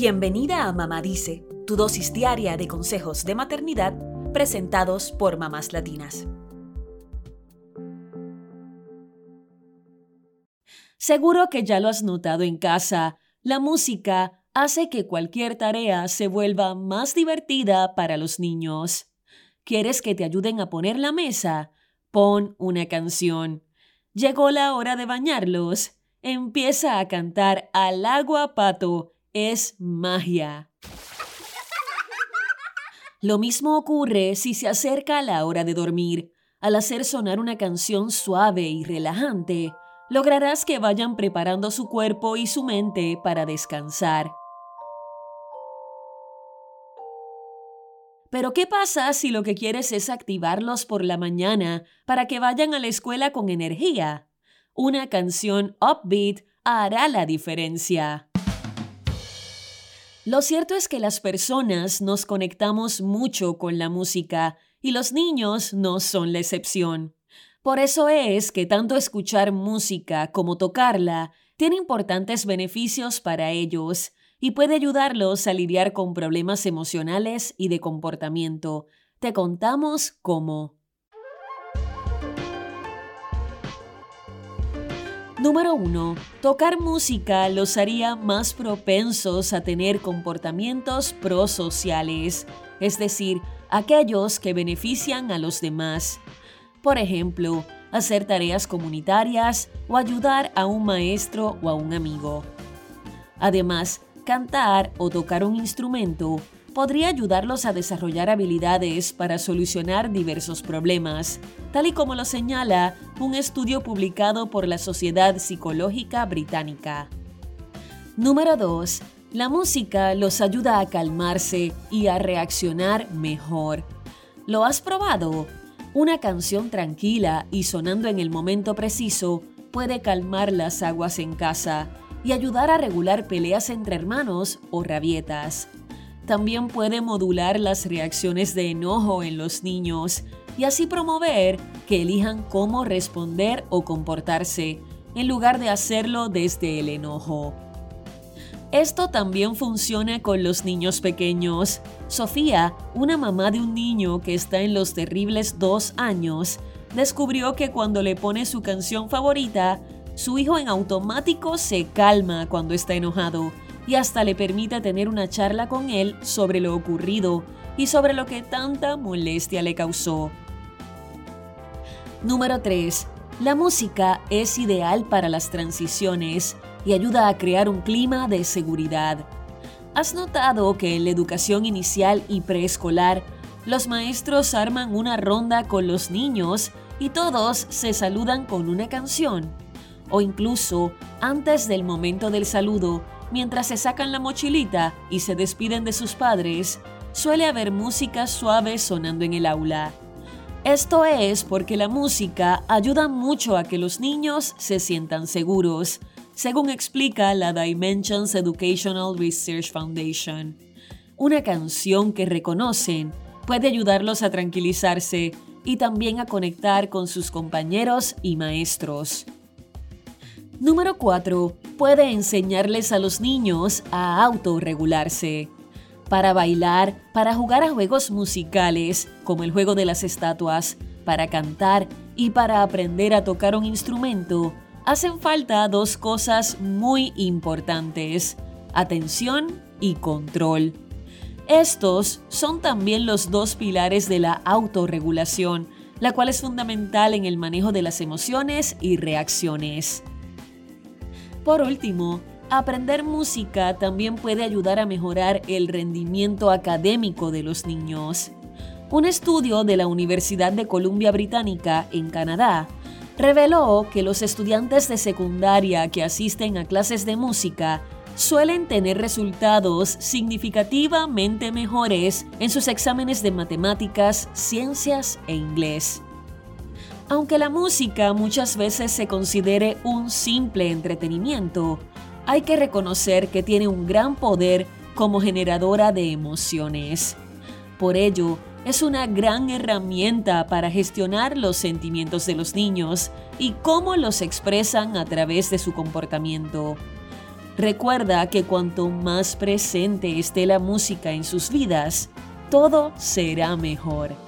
Bienvenida a Mamá Dice, tu dosis diaria de consejos de maternidad presentados por mamás latinas. Seguro que ya lo has notado en casa, la música hace que cualquier tarea se vuelva más divertida para los niños. ¿Quieres que te ayuden a poner la mesa? Pon una canción. Llegó la hora de bañarlos. Empieza a cantar al agua pato. Es magia. Lo mismo ocurre si se acerca la hora de dormir. Al hacer sonar una canción suave y relajante, lograrás que vayan preparando su cuerpo y su mente para descansar. Pero ¿qué pasa si lo que quieres es activarlos por la mañana para que vayan a la escuela con energía? Una canción upbeat hará la diferencia. Lo cierto es que las personas nos conectamos mucho con la música y los niños no son la excepción. Por eso es que tanto escuchar música como tocarla tiene importantes beneficios para ellos y puede ayudarlos a lidiar con problemas emocionales y de comportamiento. Te contamos cómo. Número 1. Tocar música los haría más propensos a tener comportamientos prosociales, es decir, aquellos que benefician a los demás. Por ejemplo, hacer tareas comunitarias o ayudar a un maestro o a un amigo. Además, cantar o tocar un instrumento podría ayudarlos a desarrollar habilidades para solucionar diversos problemas, tal y como lo señala un estudio publicado por la Sociedad Psicológica Británica. Número 2. La música los ayuda a calmarse y a reaccionar mejor. ¿Lo has probado? Una canción tranquila y sonando en el momento preciso puede calmar las aguas en casa y ayudar a regular peleas entre hermanos o rabietas. También puede modular las reacciones de enojo en los niños y así promover que elijan cómo responder o comportarse, en lugar de hacerlo desde el enojo. Esto también funciona con los niños pequeños. Sofía, una mamá de un niño que está en los terribles dos años, descubrió que cuando le pone su canción favorita, su hijo en automático se calma cuando está enojado y hasta le permite tener una charla con él sobre lo ocurrido y sobre lo que tanta molestia le causó. Número 3. La música es ideal para las transiciones y ayuda a crear un clima de seguridad. ¿Has notado que en la educación inicial y preescolar los maestros arman una ronda con los niños y todos se saludan con una canción? o incluso antes del momento del saludo, mientras se sacan la mochilita y se despiden de sus padres, suele haber música suave sonando en el aula. Esto es porque la música ayuda mucho a que los niños se sientan seguros, según explica la Dimensions Educational Research Foundation. Una canción que reconocen puede ayudarlos a tranquilizarse y también a conectar con sus compañeros y maestros. Número 4. Puede enseñarles a los niños a autorregularse. Para bailar, para jugar a juegos musicales, como el juego de las estatuas, para cantar y para aprender a tocar un instrumento, hacen falta dos cosas muy importantes, atención y control. Estos son también los dos pilares de la autorregulación, la cual es fundamental en el manejo de las emociones y reacciones. Por último, aprender música también puede ayudar a mejorar el rendimiento académico de los niños. Un estudio de la Universidad de Columbia Británica en Canadá reveló que los estudiantes de secundaria que asisten a clases de música suelen tener resultados significativamente mejores en sus exámenes de matemáticas, ciencias e inglés. Aunque la música muchas veces se considere un simple entretenimiento, hay que reconocer que tiene un gran poder como generadora de emociones. Por ello, es una gran herramienta para gestionar los sentimientos de los niños y cómo los expresan a través de su comportamiento. Recuerda que cuanto más presente esté la música en sus vidas, todo será mejor.